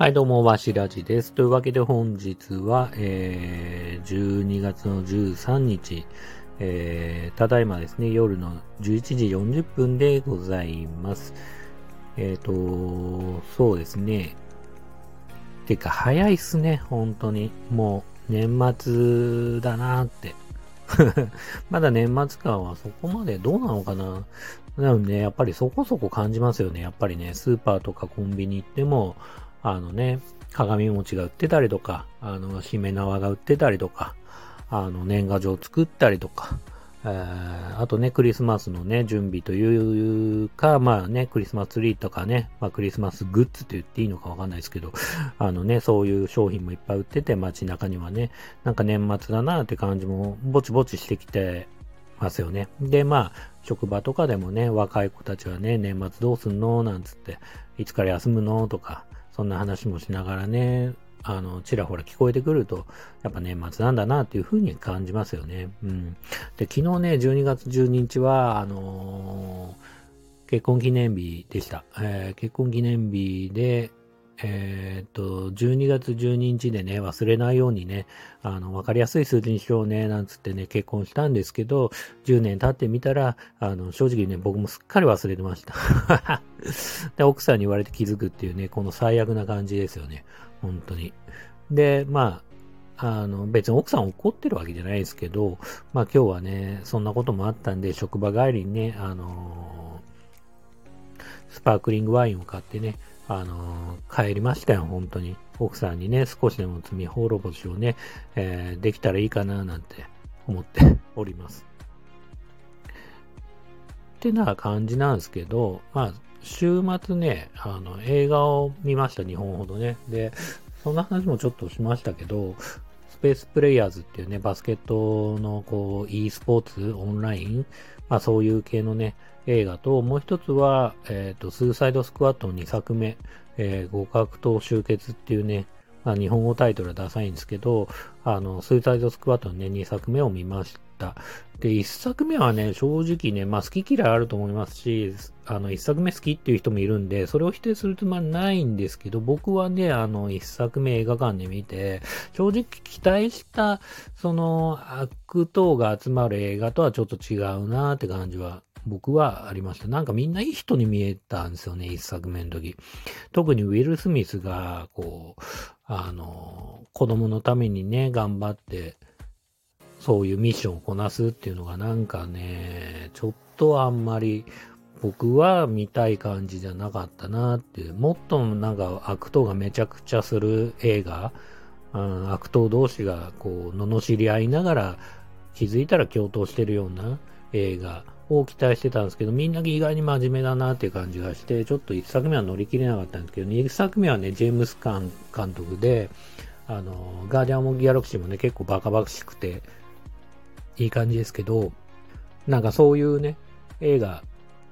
はい、どうも、わしらじです。というわけで本日は、えー、12月の13日、えー、ただいまですね、夜の11時40分でございます。えっ、ー、と、そうですね。てか、早いっすね、本当に。もう、年末だなーって。まだ年末感はそこまでどうなのかななので、やっぱりそこそこ感じますよね。やっぱりね、スーパーとかコンビニ行っても、あのね、鏡餅が売ってたりとか、あの、しめ縄が売ってたりとか、あの、年賀状作ったりとか、えー、あとね、クリスマスのね、準備というか、まあね、クリスマスツリーとかね、まあクリスマスグッズと言っていいのかわかんないですけど、あのね、そういう商品もいっぱい売ってて、街中にはね、なんか年末だなって感じもぼちぼちしてきてますよね。で、まあ、職場とかでもね、若い子たちはね、年末どうすんの？なんつって、いつから休むの？とか、そんな話もしながらね、あの、ちらほら聞こえてくると、やっぱ年末なんだなっていう風に感じますよね。うん。で、昨日ね、12月12日は、あのー、結婚記念日でした。えー、結婚記念日で、えー、っと、12月12日でね、忘れないようにね、あの、わかりやすい数字にしようね、なんつってね、結婚したんですけど、10年経ってみたら、あの、正直ね、僕もすっかり忘れてました。で、奥さんに言われて気づくっていうね、この最悪な感じですよね。本当に。で、まあ、あの、別に奥さん怒ってるわけじゃないですけど、まあ今日はね、そんなこともあったんで、職場帰りにね、あのスパークリングワインを買ってね、あのー、帰りましたよ、本当に。奥さんにね、少しでも罪滅ぼしをね、えー、できたらいいかな、なんて思って おります。ってな感じなんですけど、まあ、週末ね、あの、映画を見ました、日本ほどね。で、そんな話もちょっとしましたけど、ペースプレイヤーズっていうね、バスケットのこう、e スポーツ、オンライン、まあそういう系のね、映画と、もう一つは、えっ、ー、と、スーサイドスクワットの2作目、えー、合格と集結っていうね、まあ、日本語タイトルはダサいんですけど、あの、スーサイドスクワットのね、2作目を見ました。で、1作目はね、正直ね、まあ、好き嫌いあると思いますし、あの、1作目好きっていう人もいるんで、それを否定するつもりないんですけど、僕はね、あの、1作目映画館で見て、正直期待した、その、悪党が集まる映画とはちょっと違うなって感じは僕はありました。なんかみんないい人に見えたんですよね、一作目の時。特にウィル・スミスが、こう、あの、子供のためにね、頑張って、そういうミッションをこなすっていうのがなんかね、ちょっとあんまり僕は見たい感じじゃなかったなっていう。もっとなんか悪党がめちゃくちゃする映画、うん、悪党同士がこう、罵り合いながら気づいたら共闘してるような映画を期待してたんですけど、みんな意外に真面目だなっていう感じがして、ちょっと1作目は乗り切れなかったんですけど、2作目はね、ジェームス・カン監督で、あの、ガーディアン・オブ・ギャラクシーもね、結構バカバカしくて、いい感じですけど、なんかそういうね、映画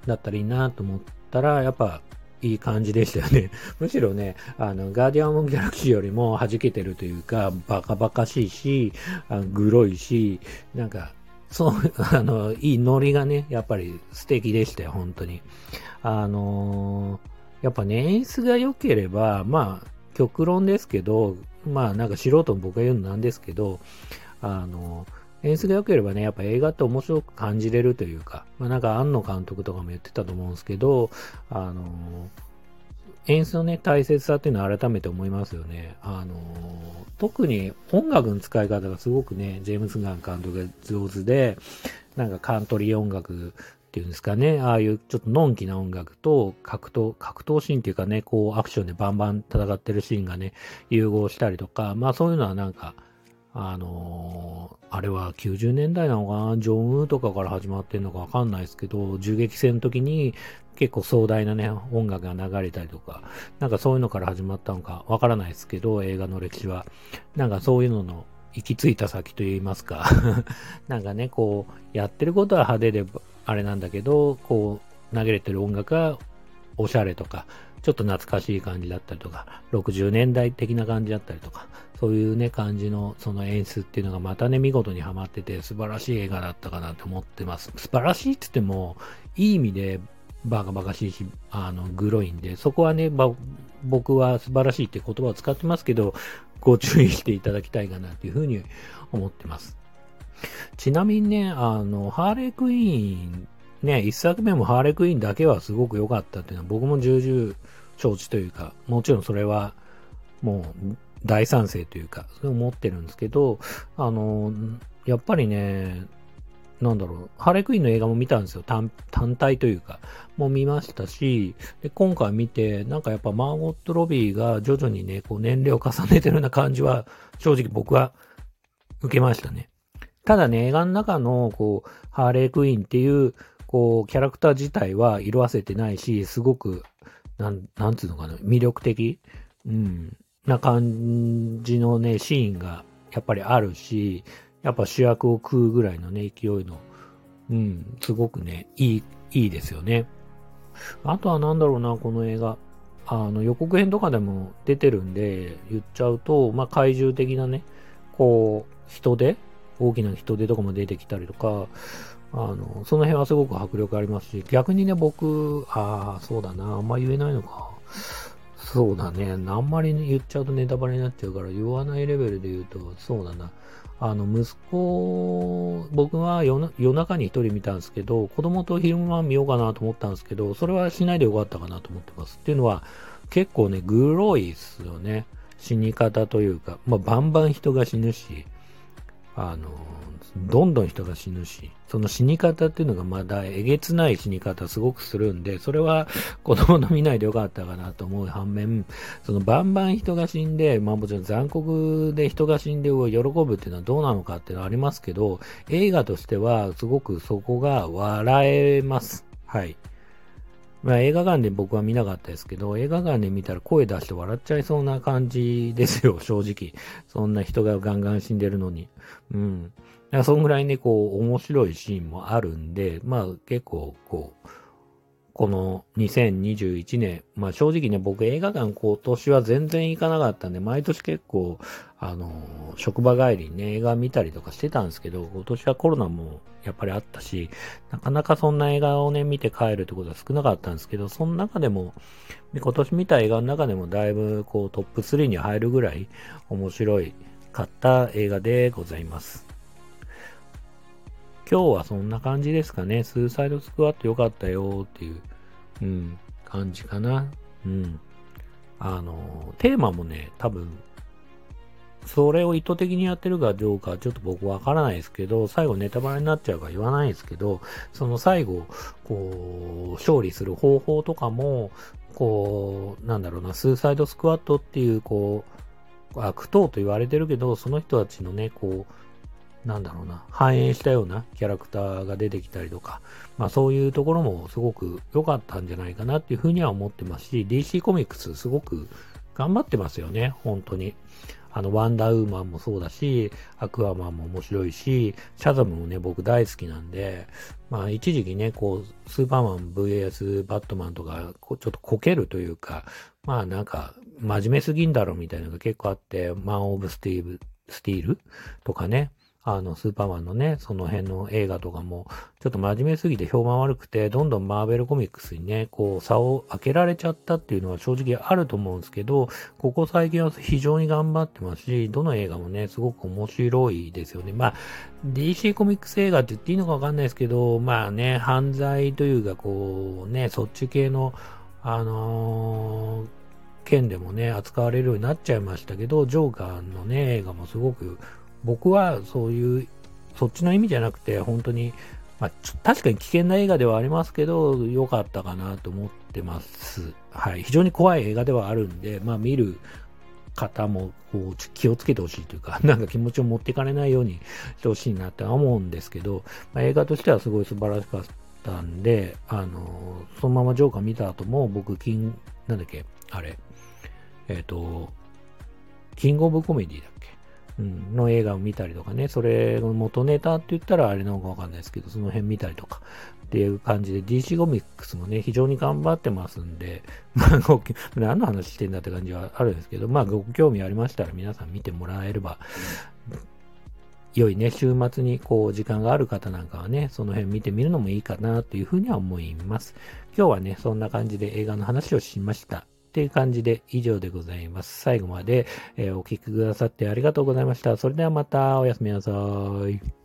だったらいいなと思ったら、やっぱ、いい感じでしたよね。むしろね、あの、ガーディアン・オブ・ギャラクシーよりも弾けてるというか、バカバカしいし、あグロいし、なんか、そう、あの、いいノリがね、やっぱり素敵でしたよ、本当に。あのー、やっぱね、演出が良ければ、まあ、極論ですけど、まあ、なんか素人も僕が言うのなんですけど、あのー、演出が良ければね、やっぱ映画って面白く感じれるというか、まあなんか庵野監督とかも言ってたと思うんですけど、あの演出のね、大切さっていうのは改めて思いますよね。あの、特に音楽の使い方がすごくね、ジェームズ・ガン監督が上手で、なんかカントリー音楽っていうんですかね、ああいうちょっとのんきな音楽と格闘、格闘シーンっていうかね、こうアクションでバンバン戦ってるシーンがね、融合したりとか、まあそういうのはなんか、あのー、あれは90年代なのかなジョンウーとかから始まってんのかわかんないですけど、銃撃戦の時に結構壮大なね、音楽が流れたりとか、なんかそういうのから始まったのかわからないですけど、映画の歴史は。なんかそういうのの行き着いた先と言いますか なんかね、こう、やってることは派手であれなんだけど、こう、投げれてる音楽がおしゃれとか、ちょっと懐かしい感じだったりとか、60年代的な感じだったりとか、そういうね、感じのその演出っていうのがまたね、見事にハマってて素晴らしい映画だったかなと思ってます。素晴らしいって言っても、いい意味でバカバカしいし、あの、グロいんで、そこはね、ま僕は素晴らしいって言葉を使ってますけど、ご注意していただきたいかなというふうに思ってます。ちなみにね、あの、ハーレークイーン、ね、一作目もハーレークイーンだけはすごく良かったっていうのは僕も重々承知というか、もちろんそれはもう大賛成というか、それを思ってるんですけど、あの、やっぱりね、なんだろう、ハーレクイーンの映画も見たんですよ。単単体というか、もう見ましたし、で、今回見て、なんかやっぱマーゴット・ロビーが徐々にね、こう年齢を重ねてるような感じは、正直僕は受けましたね。ただね、映画の中の、こう、ハーレークイーンっていう、こう、キャラクター自体は色あせてないし、すごく、なん、なんつうのかな、魅力的うん。な感じのね、シーンがやっぱりあるし、やっぱ主役を食うぐらいのね、勢いの、うん、すごくね、いい、いいですよね。あとはなんだろうな、この映画。あの、予告編とかでも出てるんで、言っちゃうと、まあ、怪獣的なね、こう、人手大きな人手とかも出てきたりとか、あの、その辺はすごく迫力ありますし、逆にね、僕、ああ、そうだな、あんま言えないのか。そうだね。あんまり言っちゃうとネタバレになっちゃうから言わないレベルで言うと、そうだな。あの、息子、僕は夜中に一人見たんですけど、子供と昼間見ようかなと思ったんですけど、それはしないでよかったかなと思ってます。っていうのは、結構ね、グロいっすよね。死に方というか、まあ、バンバン人が死ぬし、あの、どんどん人が死ぬし、その死に方っていうのがまだえげつない死に方すごくするんで、それは子供の見ないでよかったかなと思う反面、そのバンバン人が死んで、まあもちろん残酷で人が死んで喜ぶっていうのはどうなのかっていうのはありますけど、映画としてはすごくそこが笑えます。はい。まあ映画館で僕は見なかったですけど、映画館で見たら声出して笑っちゃいそうな感じですよ、正直。そんな人がガンガン死んでるのに。うん。だからそんぐらいね、こう、面白いシーンもあるんで、まあ結構、こう、この2021年、まあ正直ね、僕映画館今年は全然行かなかったんで、毎年結構、あの、職場帰りにね、映画見たりとかしてたんですけど、今年はコロナもやっぱりあったし、なかなかそんな映画をね、見て帰るってことは少なかったんですけど、その中でも、今年見た映画の中でもだいぶこうトップ3に入るぐらい面白いかった映画でございます。今日はそんな感じですかね。スーサイドスクワット良かったよっていう、うん、感じかな。うん。あの、テーマもね、多分、それを意図的にやってるかどうかちょっと僕わからないですけど、最後ネタバレになっちゃうから言わないですけど、その最後、こう、勝利する方法とかも、こう、なんだろうな、スーサイドスクワットっていう、こう、悪党と言われてるけど、その人たちのね、こう、なんだろうな、反映したようなキャラクターが出てきたりとか、まあそういうところもすごく良かったんじゃないかなっていうふうには思ってますし、DC コミックスすごく頑張ってますよね、本当に。あの、ワンダーウーマンもそうだし、アクアマンも面白いし、シャザムもね、僕大好きなんで、まあ一時期ね、こう、スーパーマン VS バットマンとか、ちょっとこけるというか、まあなんか、真面目すぎんだろみたいなのが結構あって、マン・オブ・スティーブ、スティールとかね、あの、スーパーマンのね、その辺の映画とかも、ちょっと真面目すぎて評判悪くて、どんどんマーベルコミックスにね、こう、差を開けられちゃったっていうのは正直あると思うんですけど、ここ最近は非常に頑張ってますし、どの映画もね、すごく面白いですよね。まあ、DC コミックス映画って言っていいのかわかんないですけど、まあね、犯罪というか、こう、ね、そっち系の、あのー件でもね、扱われるようになっちゃいましたけど、ジョーカーのね、映画もすごく僕はそういう、そっちの意味じゃなくて、本当に、まあ、確かに危険な映画ではありますけど、良かったかなと思ってます。はい。非常に怖い映画ではあるんで、まあ見る方もこう気をつけてほしいというか、なんか気持ちを持っていかれないようにしてほしいなって思うんですけど、まあ、映画としてはすごい素晴らしかったんで、あの、そのままジョーカー見た後も僕、金、なんだっけ、あれ、えっ、ー、と、キングオブコメディだっうん、の映画を見たりとかね、それの元ネタって言ったらあれなのかわかんないですけど、その辺見たりとかっていう感じで DC コミックスもね、非常に頑張ってますんで、まあ、何の話してんだって感じはあるんですけど、まあ、ご興味ありましたら皆さん見てもらえれば良いね、週末にこう時間がある方なんかはね、その辺見てみるのもいいかなというふうには思います。今日はね、そんな感じで映画の話をしました。っていう感じで以上でございます。最後まで、え、お聴きくださってありがとうございました。それではまたおやすみなさい。